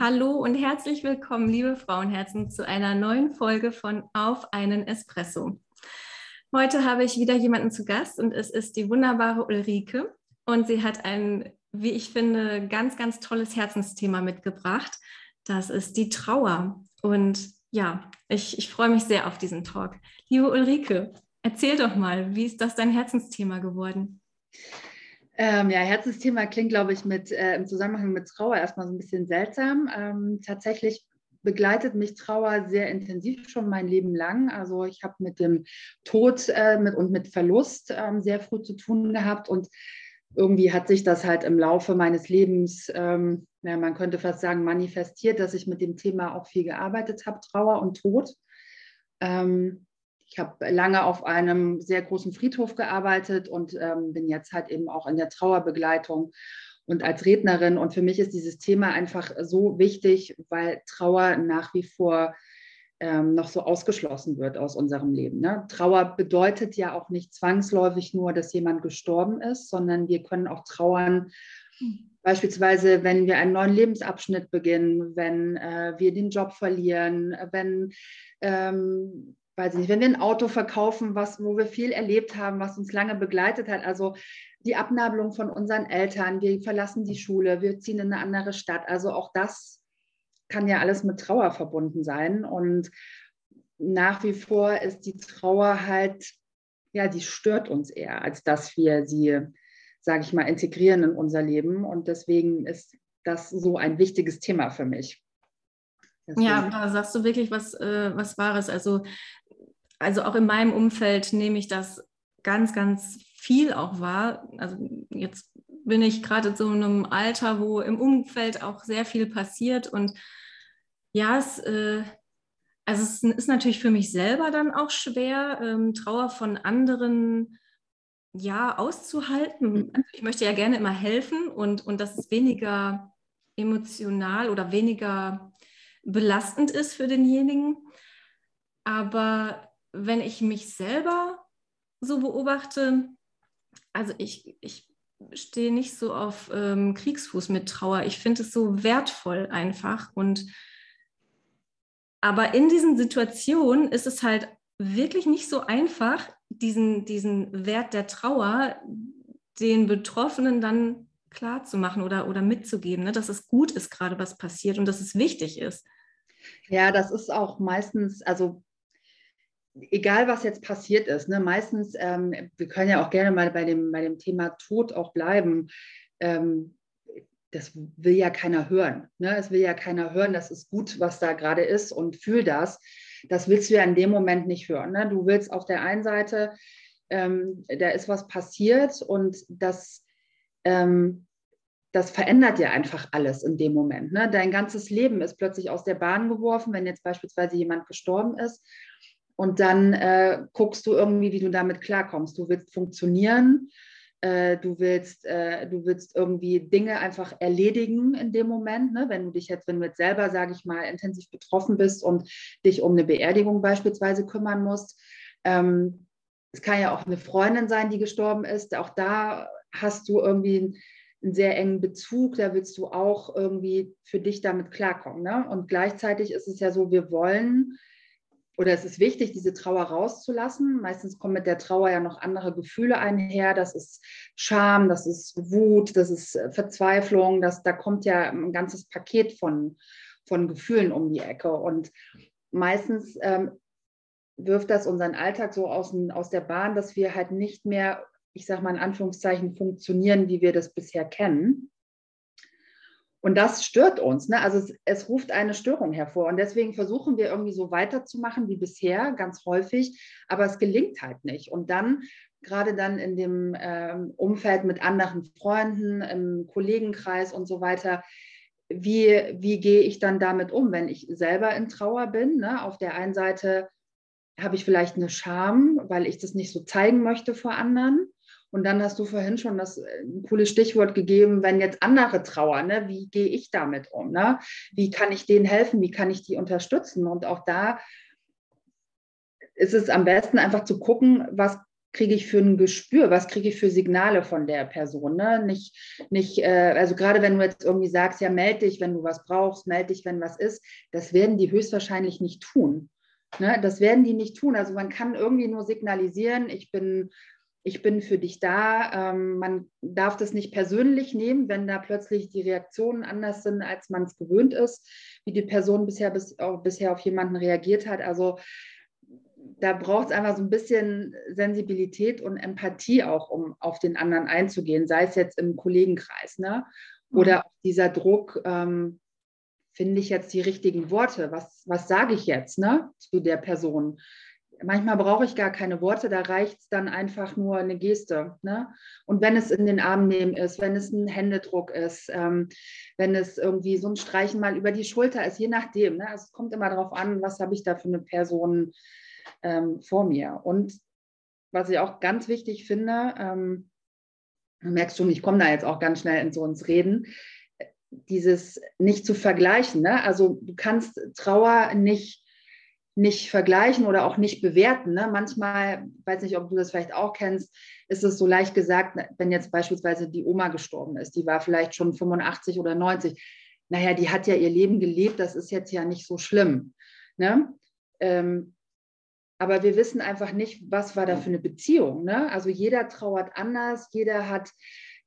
Hallo und herzlich willkommen, liebe Frauenherzen, zu einer neuen Folge von Auf einen Espresso. Heute habe ich wieder jemanden zu Gast und es ist die wunderbare Ulrike und sie hat ein, wie ich finde, ganz, ganz tolles Herzensthema mitgebracht. Das ist die Trauer. Und ja, ich, ich freue mich sehr auf diesen Talk. Liebe Ulrike, erzähl doch mal, wie ist das dein Herzensthema geworden? Ähm, ja, Herzensthema klingt, glaube ich, mit, äh, im Zusammenhang mit Trauer erstmal so ein bisschen seltsam. Ähm, tatsächlich begleitet mich Trauer sehr intensiv schon mein Leben lang. Also ich habe mit dem Tod äh, mit, und mit Verlust ähm, sehr früh zu tun gehabt und irgendwie hat sich das halt im Laufe meines Lebens, ähm, ja, man könnte fast sagen, manifestiert, dass ich mit dem Thema auch viel gearbeitet habe, Trauer und Tod. Ähm, ich habe lange auf einem sehr großen Friedhof gearbeitet und ähm, bin jetzt halt eben auch in der Trauerbegleitung und als Rednerin. Und für mich ist dieses Thema einfach so wichtig, weil Trauer nach wie vor ähm, noch so ausgeschlossen wird aus unserem Leben. Ne? Trauer bedeutet ja auch nicht zwangsläufig nur, dass jemand gestorben ist, sondern wir können auch trauern. Beispielsweise, wenn wir einen neuen Lebensabschnitt beginnen, wenn äh, wir den Job verlieren, wenn ähm, weiß ich nicht, wenn wir ein Auto verkaufen, was, wo wir viel erlebt haben, was uns lange begleitet hat, also die Abnabelung von unseren Eltern, wir verlassen die Schule, wir ziehen in eine andere Stadt, also auch das kann ja alles mit Trauer verbunden sein und nach wie vor ist die Trauer halt, ja, die stört uns eher, als dass wir sie, sage ich mal, integrieren in unser Leben und deswegen ist das so ein wichtiges Thema für mich. Deswegen. Ja, da sagst du wirklich was, äh, was Wahres. Also also auch in meinem Umfeld nehme ich das ganz, ganz viel auch wahr. Also jetzt bin ich gerade so in einem Alter, wo im Umfeld auch sehr viel passiert und ja, es, äh, also es ist natürlich für mich selber dann auch schwer, ähm, Trauer von anderen ja auszuhalten. Mhm. Also ich möchte ja gerne immer helfen und, und dass es weniger emotional oder weniger belastend ist für denjenigen. Aber wenn ich mich selber so beobachte, also ich, ich stehe nicht so auf ähm, Kriegsfuß mit Trauer. Ich finde es so wertvoll einfach. Und aber in diesen Situationen ist es halt wirklich nicht so einfach, diesen, diesen Wert der Trauer den Betroffenen dann klar zu machen oder, oder mitzugeben, ne? dass es gut ist, gerade was passiert und dass es wichtig ist. Ja, das ist auch meistens, also egal was jetzt passiert ist, ne, meistens, ähm, wir können ja auch gerne mal bei dem, bei dem Thema Tod auch bleiben. Ähm, das will ja keiner hören. Ne? Es will ja keiner hören, das ist gut, was da gerade ist und fühl das. Das willst du ja in dem Moment nicht hören. Ne? Du willst auf der einen Seite, ähm, da ist was passiert und das, ähm, das verändert ja einfach alles in dem Moment. Ne? Dein ganzes Leben ist plötzlich aus der Bahn geworfen, wenn jetzt beispielsweise jemand gestorben ist und dann äh, guckst du irgendwie, wie du damit klarkommst. Du willst funktionieren, äh, du, willst, äh, du willst irgendwie Dinge einfach erledigen in dem Moment. Ne? Wenn du dich jetzt, wenn du jetzt selber, sage ich mal, intensiv betroffen bist und dich um eine Beerdigung beispielsweise kümmern musst. Ähm, es kann ja auch eine Freundin sein, die gestorben ist. Auch da hast du irgendwie einen, einen sehr engen Bezug. Da willst du auch irgendwie für dich damit klarkommen. Ne? Und gleichzeitig ist es ja so, wir wollen oder es ist wichtig, diese Trauer rauszulassen. Meistens kommen mit der Trauer ja noch andere Gefühle einher. Das ist Scham, das ist Wut, das ist äh, Verzweiflung. Das, da kommt ja ein ganzes Paket von, von Gefühlen um die Ecke. Und meistens ähm, wirft das unseren Alltag so aus, aus der Bahn, dass wir halt nicht mehr, ich sage mal in Anführungszeichen, funktionieren, wie wir das bisher kennen. Und das stört uns. Ne? Also es, es, ruft eine Störung hervor. Und deswegen versuchen wir irgendwie so weiterzumachen wie bisher, ganz häufig, aber es gelingt halt nicht. Und dann, gerade dann in dem ähm, Umfeld mit anderen Freunden, im Kollegenkreis und so weiter, wie, wie gehe ich dann damit um, wenn ich selber in Trauer bin? Ne? Auf der einen Seite habe ich vielleicht eine Scham, weil ich das nicht so zeigen möchte vor anderen. Und dann hast du vorhin schon das äh, ein cooles Stichwort gegeben, wenn jetzt andere trauern, ne? wie gehe ich damit um? Ne? Wie kann ich denen helfen? Wie kann ich die unterstützen? Und auch da ist es am besten einfach zu gucken, was kriege ich für ein Gespür, was kriege ich für Signale von der Person. Ne? Nicht, nicht äh, also gerade wenn du jetzt irgendwie sagst, ja, melde dich, wenn du was brauchst, melde dich, wenn was ist, das werden die höchstwahrscheinlich nicht tun. Ne? Das werden die nicht tun. Also man kann irgendwie nur signalisieren, ich bin, ich bin für dich da. Ähm, man darf das nicht persönlich nehmen, wenn da plötzlich die Reaktionen anders sind, als man es gewöhnt ist, wie die Person bisher, bis, auch, bisher auf jemanden reagiert hat. Also da braucht es einfach so ein bisschen Sensibilität und Empathie auch, um auf den anderen einzugehen, sei es jetzt im Kollegenkreis, ne? Oder mhm. dieser Druck, ähm, finde ich jetzt die richtigen Worte? Was, was sage ich jetzt ne, zu der Person? Manchmal brauche ich gar keine Worte, da reicht es dann einfach nur eine Geste. Ne? Und wenn es in den Arm nehmen ist, wenn es ein Händedruck ist, ähm, wenn es irgendwie so ein Streichen mal über die Schulter ist, je nachdem. Ne? Also es kommt immer darauf an, was habe ich da für eine Person ähm, vor mir. Und was ich auch ganz wichtig finde, ähm, du merkst schon, ich komme da jetzt auch ganz schnell in so ins Reden, dieses nicht zu vergleichen. Ne? Also du kannst Trauer nicht, nicht vergleichen oder auch nicht bewerten. Ne? Manchmal, weiß nicht, ob du das vielleicht auch kennst, ist es so leicht gesagt, wenn jetzt beispielsweise die Oma gestorben ist, die war vielleicht schon 85 oder 90. Naja, die hat ja ihr Leben gelebt, das ist jetzt ja nicht so schlimm. Ne? Ähm, aber wir wissen einfach nicht, was war da für eine Beziehung. Ne? Also jeder trauert anders, jeder hat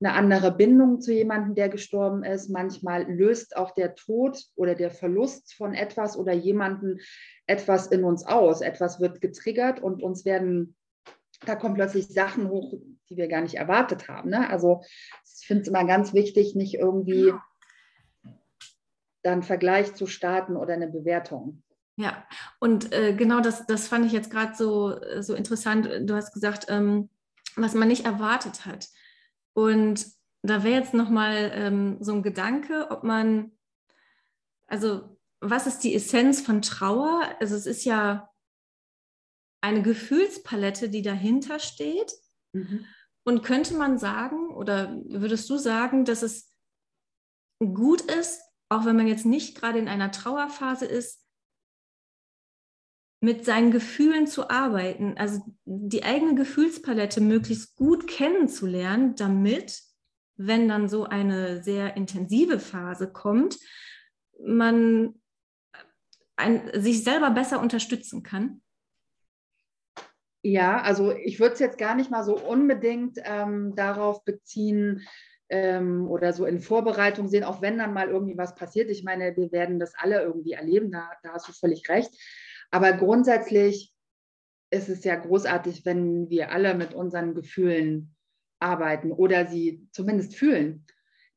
eine andere Bindung zu jemandem, der gestorben ist. Manchmal löst auch der Tod oder der Verlust von etwas oder jemanden etwas in uns aus. Etwas wird getriggert und uns werden, da kommen plötzlich Sachen hoch, die wir gar nicht erwartet haben. Ne? Also ich finde es immer ganz wichtig, nicht irgendwie dann Vergleich zu starten oder eine Bewertung. Ja, und äh, genau das, das fand ich jetzt gerade so, so interessant. Du hast gesagt, ähm, was man nicht erwartet hat. Und da wäre jetzt nochmal ähm, so ein Gedanke, ob man, also was ist die Essenz von Trauer? Also es ist ja eine Gefühlspalette, die dahinter steht. Mhm. Und könnte man sagen, oder würdest du sagen, dass es gut ist, auch wenn man jetzt nicht gerade in einer Trauerphase ist, mit seinen Gefühlen zu arbeiten, also die eigene Gefühlspalette möglichst gut kennenzulernen, damit, wenn dann so eine sehr intensive Phase kommt, man ein, sich selber besser unterstützen kann? Ja, also ich würde es jetzt gar nicht mal so unbedingt ähm, darauf beziehen ähm, oder so in Vorbereitung sehen, auch wenn dann mal irgendwie was passiert. Ich meine, wir werden das alle irgendwie erleben, da, da hast du völlig recht. Aber grundsätzlich ist es ja großartig, wenn wir alle mit unseren Gefühlen arbeiten oder sie zumindest fühlen.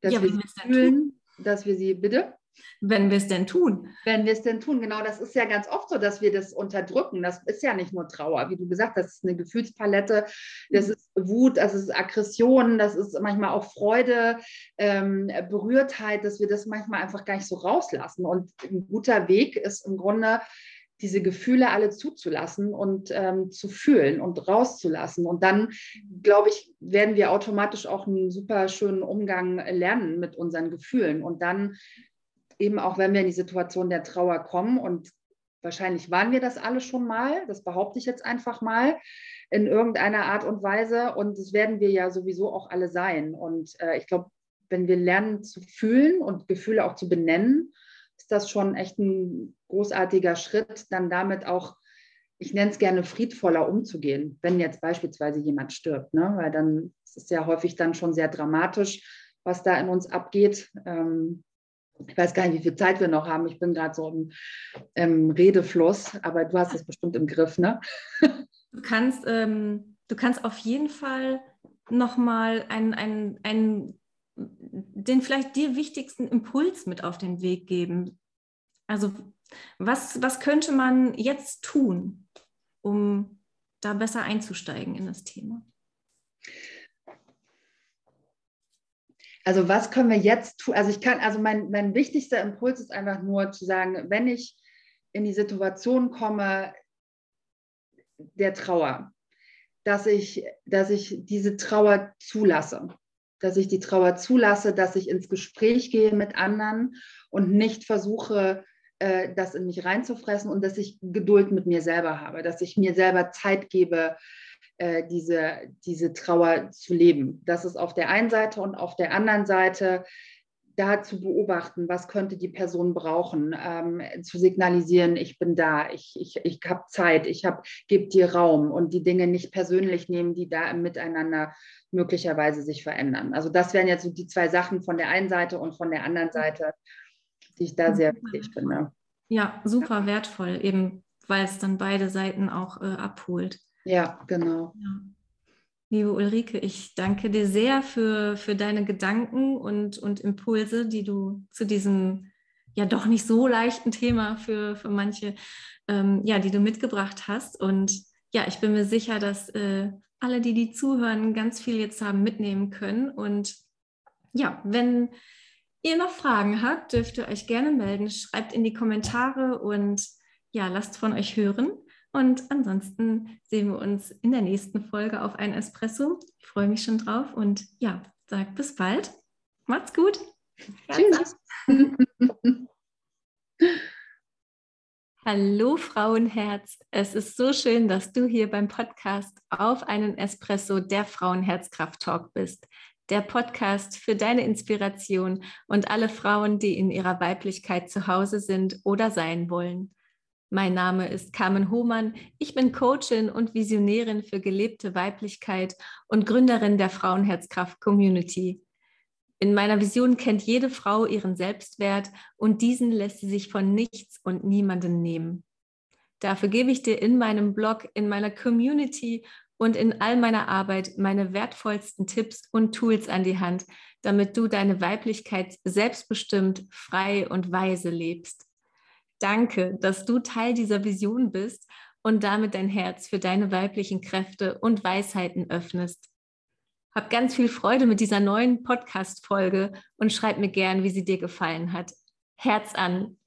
Dass ja, wir sie fühlen, dass wir sie, bitte? Wenn wir es denn tun. Wenn wir es denn tun, genau. Das ist ja ganz oft so, dass wir das unterdrücken. Das ist ja nicht nur Trauer, wie du gesagt hast, das ist eine Gefühlspalette, das mhm. ist Wut, das ist Aggression, das ist manchmal auch Freude, ähm, Berührtheit, dass wir das manchmal einfach gar nicht so rauslassen. Und ein guter Weg ist im Grunde, diese Gefühle alle zuzulassen und ähm, zu fühlen und rauszulassen. Und dann, glaube ich, werden wir automatisch auch einen super schönen Umgang lernen mit unseren Gefühlen. Und dann eben auch, wenn wir in die Situation der Trauer kommen und wahrscheinlich waren wir das alle schon mal, das behaupte ich jetzt einfach mal, in irgendeiner Art und Weise. Und das werden wir ja sowieso auch alle sein. Und äh, ich glaube, wenn wir lernen zu fühlen und Gefühle auch zu benennen, ist das schon echt ein großartiger Schritt, dann damit auch, ich nenne es gerne friedvoller umzugehen, wenn jetzt beispielsweise jemand stirbt, ne? weil dann ist es ja häufig dann schon sehr dramatisch, was da in uns abgeht. Ähm, ich weiß gar nicht, wie viel Zeit wir noch haben. Ich bin gerade so im, im, Redefluss, aber du hast es bestimmt im Griff, ne? Du kannst, ähm, du kannst auf jeden Fall nochmal einen, einen, einen den vielleicht dir wichtigsten Impuls mit auf den Weg geben? Also was, was könnte man jetzt tun, um da besser einzusteigen in das Thema? Also was können wir jetzt tun? Also ich kann, also mein, mein wichtigster Impuls ist einfach nur zu sagen, wenn ich in die Situation komme der Trauer, dass ich, dass ich diese Trauer zulasse dass ich die Trauer zulasse, dass ich ins Gespräch gehe mit anderen und nicht versuche, äh, das in mich reinzufressen und dass ich Geduld mit mir selber habe, dass ich mir selber Zeit gebe, äh, diese, diese Trauer zu leben. Das ist auf der einen Seite und auf der anderen Seite da zu beobachten, was könnte die Person brauchen, ähm, zu signalisieren, ich bin da, ich, ich, ich habe Zeit, ich gebe dir Raum und die Dinge nicht persönlich nehmen, die da im Miteinander möglicherweise sich verändern. Also das wären jetzt so die zwei Sachen von der einen Seite und von der anderen Seite, die ich da sehr wichtig finde. Ja, super wertvoll, eben weil es dann beide Seiten auch äh, abholt. Ja, genau. Ja. Liebe Ulrike, ich danke dir sehr für, für deine Gedanken und, und Impulse, die du zu diesem ja doch nicht so leichten Thema für, für manche, ähm, ja, die du mitgebracht hast. Und ja, ich bin mir sicher, dass äh, alle, die die zuhören, ganz viel jetzt haben mitnehmen können. Und ja, wenn ihr noch Fragen habt, dürft ihr euch gerne melden. Schreibt in die Kommentare und ja, lasst von euch hören. Und ansonsten sehen wir uns in der nächsten Folge auf ein Espresso. Ich freue mich schon drauf und ja, sag bis bald. Macht's gut. Tschüss. Hallo Frauenherz, es ist so schön, dass du hier beim Podcast auf einen Espresso der Frauenherzkraft Talk bist. Der Podcast für deine Inspiration und alle Frauen, die in ihrer Weiblichkeit zu Hause sind oder sein wollen. Mein Name ist Carmen Hohmann. Ich bin Coachin und Visionärin für gelebte Weiblichkeit und Gründerin der Frauenherzkraft Community. In meiner Vision kennt jede Frau ihren Selbstwert und diesen lässt sie sich von nichts und niemandem nehmen. Dafür gebe ich dir in meinem Blog, in meiner Community und in all meiner Arbeit meine wertvollsten Tipps und Tools an die Hand, damit du deine Weiblichkeit selbstbestimmt, frei und weise lebst. Danke, dass du Teil dieser Vision bist und damit dein Herz für deine weiblichen Kräfte und Weisheiten öffnest. Hab ganz viel Freude mit dieser neuen Podcast-Folge und schreib mir gern, wie sie dir gefallen hat. Herz an,